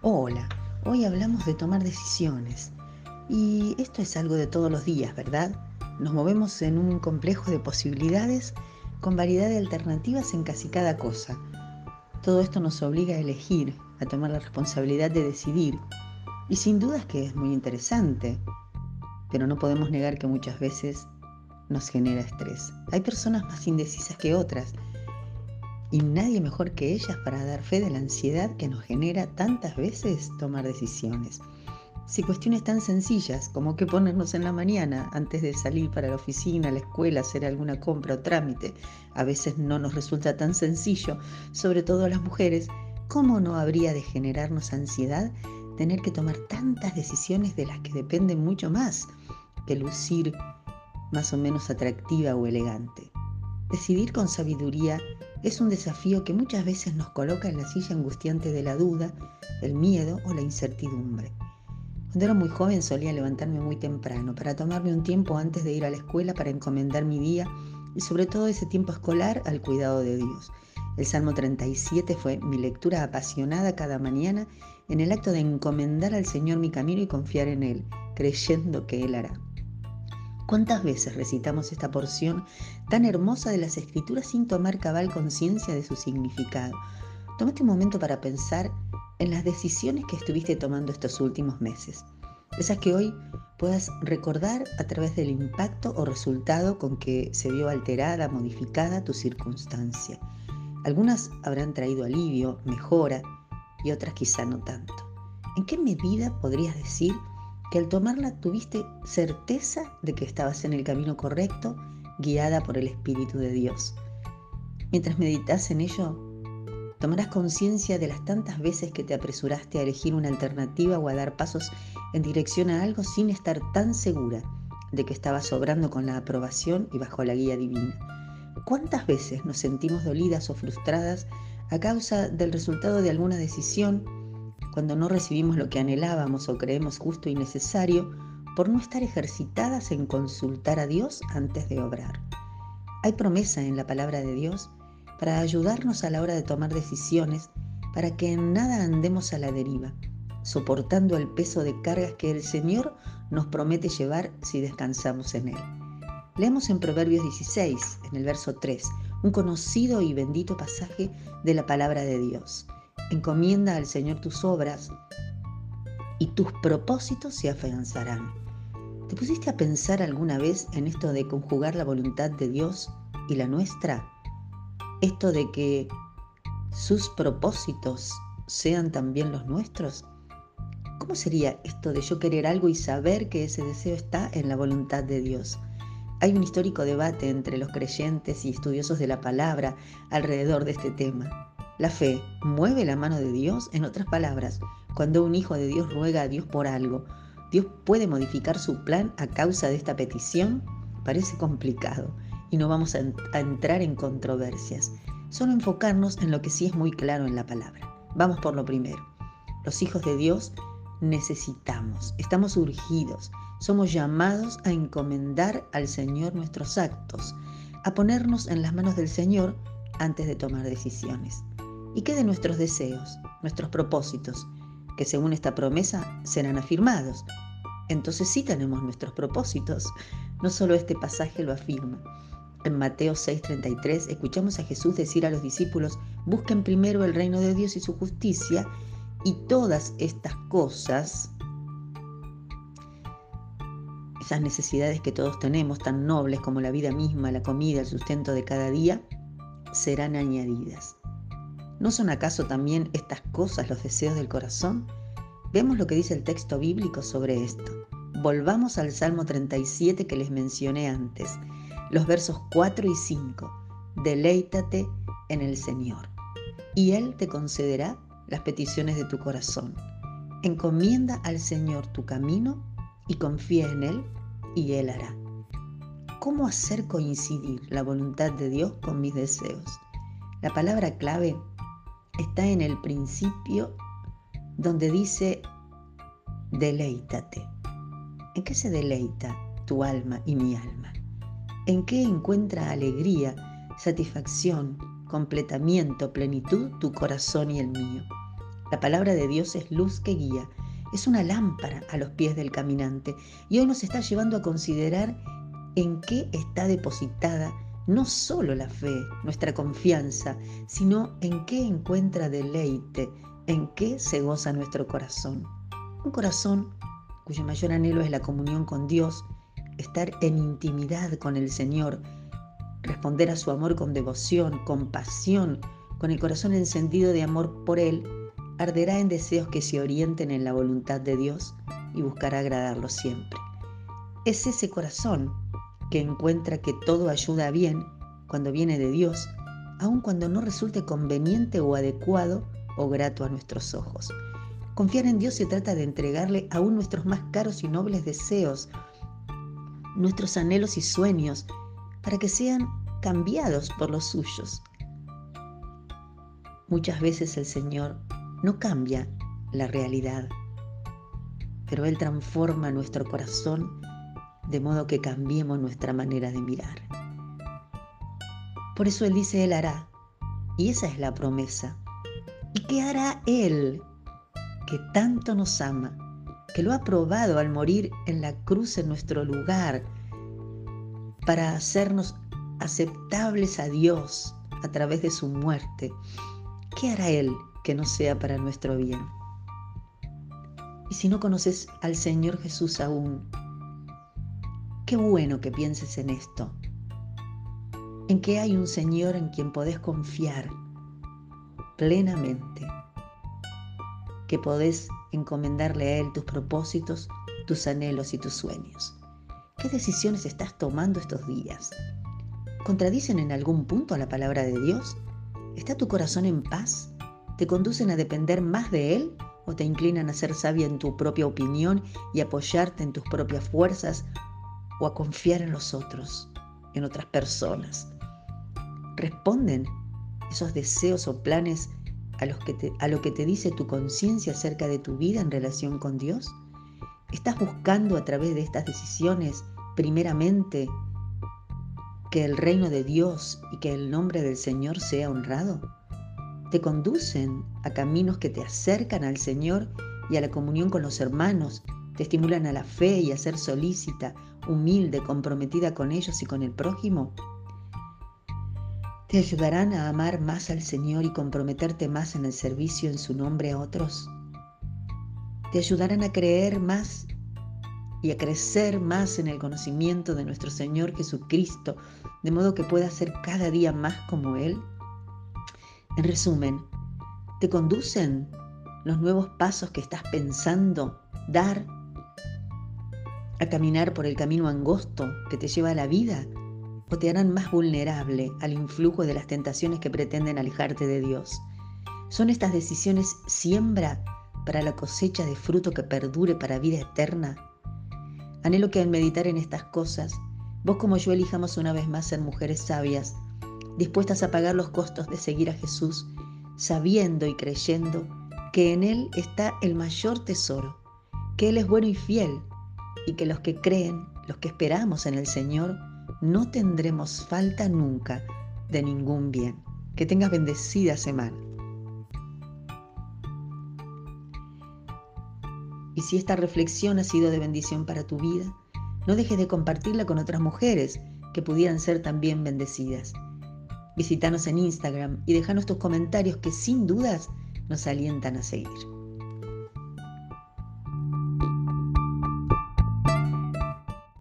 Hola, hoy hablamos de tomar decisiones. Y esto es algo de todos los días, ¿verdad? Nos movemos en un complejo de posibilidades con variedad de alternativas en casi cada cosa. Todo esto nos obliga a elegir, a tomar la responsabilidad de decidir. Y sin duda es que es muy interesante, pero no podemos negar que muchas veces nos genera estrés. Hay personas más indecisas que otras y nadie mejor que ellas para dar fe de la ansiedad que nos genera tantas veces tomar decisiones. Si cuestiones tan sencillas como qué ponernos en la mañana antes de salir para la oficina, la escuela, hacer alguna compra o trámite, a veces no nos resulta tan sencillo, sobre todo a las mujeres, ¿cómo no habría de generarnos ansiedad tener que tomar tantas decisiones de las que dependen mucho más que lucir más o menos atractiva o elegante? Decidir con sabiduría es un desafío que muchas veces nos coloca en la silla angustiante de la duda, el miedo o la incertidumbre. Cuando era muy joven solía levantarme muy temprano para tomarme un tiempo antes de ir a la escuela para encomendar mi día y sobre todo ese tiempo escolar al cuidado de Dios. El Salmo 37 fue mi lectura apasionada cada mañana en el acto de encomendar al Señor mi camino y confiar en Él, creyendo que Él hará. ¿Cuántas veces recitamos esta porción tan hermosa de las escrituras sin tomar cabal conciencia de su significado? Tómate un momento para pensar en las decisiones que estuviste tomando estos últimos meses. Esas que hoy puedas recordar a través del impacto o resultado con que se vio alterada, modificada tu circunstancia. Algunas habrán traído alivio, mejora y otras quizá no tanto. ¿En qué medida podrías decir que al tomarla tuviste certeza de que estabas en el camino correcto, guiada por el Espíritu de Dios. Mientras meditas en ello, tomarás conciencia de las tantas veces que te apresuraste a elegir una alternativa o a dar pasos en dirección a algo sin estar tan segura de que estabas obrando con la aprobación y bajo la guía divina. ¿Cuántas veces nos sentimos dolidas o frustradas a causa del resultado de alguna decisión cuando no recibimos lo que anhelábamos o creemos justo y necesario por no estar ejercitadas en consultar a Dios antes de obrar. Hay promesa en la palabra de Dios para ayudarnos a la hora de tomar decisiones, para que en nada andemos a la deriva, soportando el peso de cargas que el Señor nos promete llevar si descansamos en Él. Leemos en Proverbios 16, en el verso 3, un conocido y bendito pasaje de la palabra de Dios. Encomienda al Señor tus obras y tus propósitos se afianzarán. ¿Te pusiste a pensar alguna vez en esto de conjugar la voluntad de Dios y la nuestra? Esto de que sus propósitos sean también los nuestros. ¿Cómo sería esto de yo querer algo y saber que ese deseo está en la voluntad de Dios? Hay un histórico debate entre los creyentes y estudiosos de la palabra alrededor de este tema. La fe mueve la mano de Dios, en otras palabras, cuando un hijo de Dios ruega a Dios por algo, ¿Dios puede modificar su plan a causa de esta petición? Parece complicado y no vamos a, entrar en controversias, solo enfocarnos en lo que sí es muy claro en la palabra. Vamos por lo primero. Los hijos de Dios necesitamos, estamos urgidos, somos llamados a encomendar al Señor nuestros actos, a ponernos en las manos del Señor antes de tomar decisiones. ¿Y qué de nuestros deseos, nuestros propósitos, que según esta promesa serán afirmados? Entonces sí tenemos nuestros propósitos. No solo este pasaje lo afirma. En Mateo 6:33 escuchamos a Jesús decir a los discípulos, busquen primero el reino de Dios y su justicia, y todas estas cosas, esas necesidades que todos tenemos, tan nobles como la vida misma, la comida, el sustento de cada día, serán añadidas. ¿No son acaso también estas cosas los deseos del corazón? Vemos lo que dice el texto bíblico sobre esto. Volvamos al Salmo 37 que les mencioné antes, los versos 4 y 5. Deleítate en el Señor, y Él te concederá las peticiones de tu corazón. Encomienda al Señor tu camino y confía en Él, y Él hará. ¿Cómo hacer coincidir la voluntad de Dios con mis deseos? La palabra clave está en el principio donde dice, deleítate. ¿En qué se deleita tu alma y mi alma? ¿En qué encuentra alegría, satisfacción, completamiento, plenitud tu corazón y el mío? La palabra de Dios es luz que guía, es una lámpara a los pies del caminante y hoy nos está llevando a considerar en qué está depositada no solo la fe, nuestra confianza, sino en qué encuentra deleite, en qué se goza nuestro corazón. Un corazón cuyo mayor anhelo es la comunión con Dios, estar en intimidad con el Señor, responder a su amor con devoción, con pasión, con el corazón encendido de amor por Él, arderá en deseos que se orienten en la voluntad de Dios y buscará agradarlo siempre. Es ese corazón que encuentra que todo ayuda bien cuando viene de Dios, aun cuando no resulte conveniente o adecuado o grato a nuestros ojos. Confiar en Dios se trata de entregarle aún nuestros más caros y nobles deseos, nuestros anhelos y sueños, para que sean cambiados por los suyos. Muchas veces el Señor no cambia la realidad, pero Él transforma nuestro corazón de modo que cambiemos nuestra manera de mirar. Por eso Él dice, Él hará, y esa es la promesa. ¿Y qué hará Él que tanto nos ama, que lo ha probado al morir en la cruz en nuestro lugar, para hacernos aceptables a Dios a través de su muerte? ¿Qué hará Él que no sea para nuestro bien? Y si no conoces al Señor Jesús aún, qué bueno que pienses en esto, en que hay un Señor en quien podés confiar plenamente, que podés encomendarle a Él tus propósitos, tus anhelos y tus sueños. ¿Qué decisiones estás tomando estos días? ¿Contradicen en algún punto la palabra de Dios? ¿Está tu corazón en paz? ¿Te conducen a depender más de Él o te inclinan a ser sabia en tu propia opinión y apoyarte en tus propias fuerzas o a confiar en los otros, en otras personas? ¿Responden esos deseos o planes a, a lo que te dice tu conciencia acerca de tu vida en relación con Dios? ¿Estás buscando a través de estas decisiones primeramente que el reino de Dios y que el nombre del Señor sea honrado? ¿Te conducen a caminos que te acercan al Señor y a la comunión con los hermanos? ¿Te estimulan a la fe y a ser solícita, humilde, comprometida con ellos y con el prójimo? ¿Te ayudarán a amar más al Señor y comprometerte más en el servicio en su nombre a otros? ¿Te ayudarán a creer más y a crecer más en el conocimiento de nuestro Señor Jesucristo, de modo que puedas ser cada día más como Él? En resumen, ¿te conducen los nuevos pasos que estás pensando dar a caminar por el camino angosto que te lleva a la vida? ¿O te harán más vulnerable al influjo de las tentaciones que pretenden alejarte de Dios? ¿Son estas decisiones siembra para la cosecha de fruto que perdure para vida eterna? Anhelo que al meditar en estas cosas, vos como yo elijamos una vez más ser mujeres sabias, dispuestas a pagar los costos de seguir a Jesús, sabiendo y creyendo que en Él está el mayor tesoro, que Él es bueno y fiel, y que los que creen, los que esperamos en el Señor, no tendremos falta nunca de ningún bien. Que tengas bendecida semana. Y si esta reflexión ha sido de bendición para tu vida, no dejes de compartirla con otras mujeres que pudieran ser también bendecidas. Visítanos en Instagram y déjanos tus comentarios que sin dudas nos alientan a seguir.